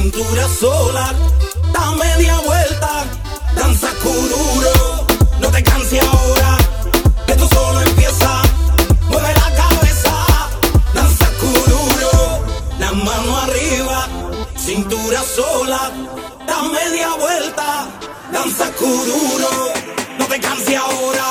cintura sola, da media vuelta, danza cururo, no te canses ahora, que tú solo empieza, mueve la cabeza, danza cururo, la mano arriba, cintura sola, da media vuelta, danza cururo, no te canses ahora,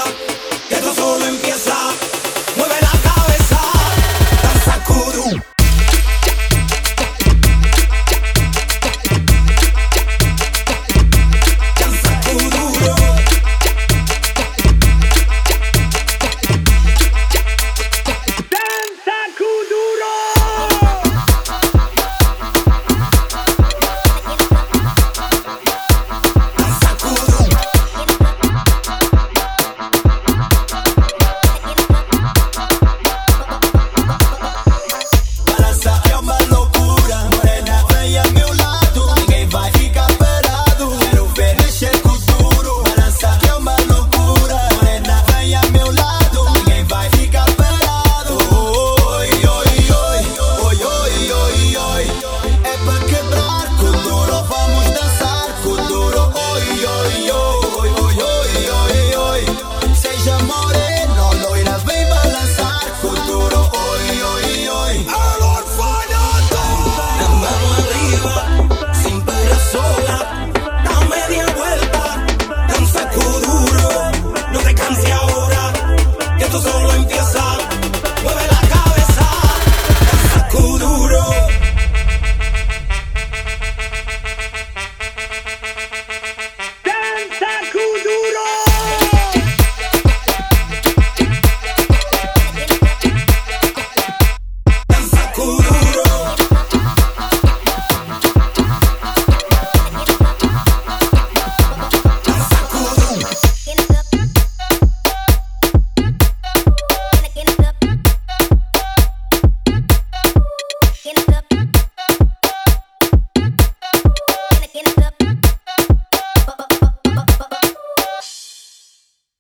enamoré.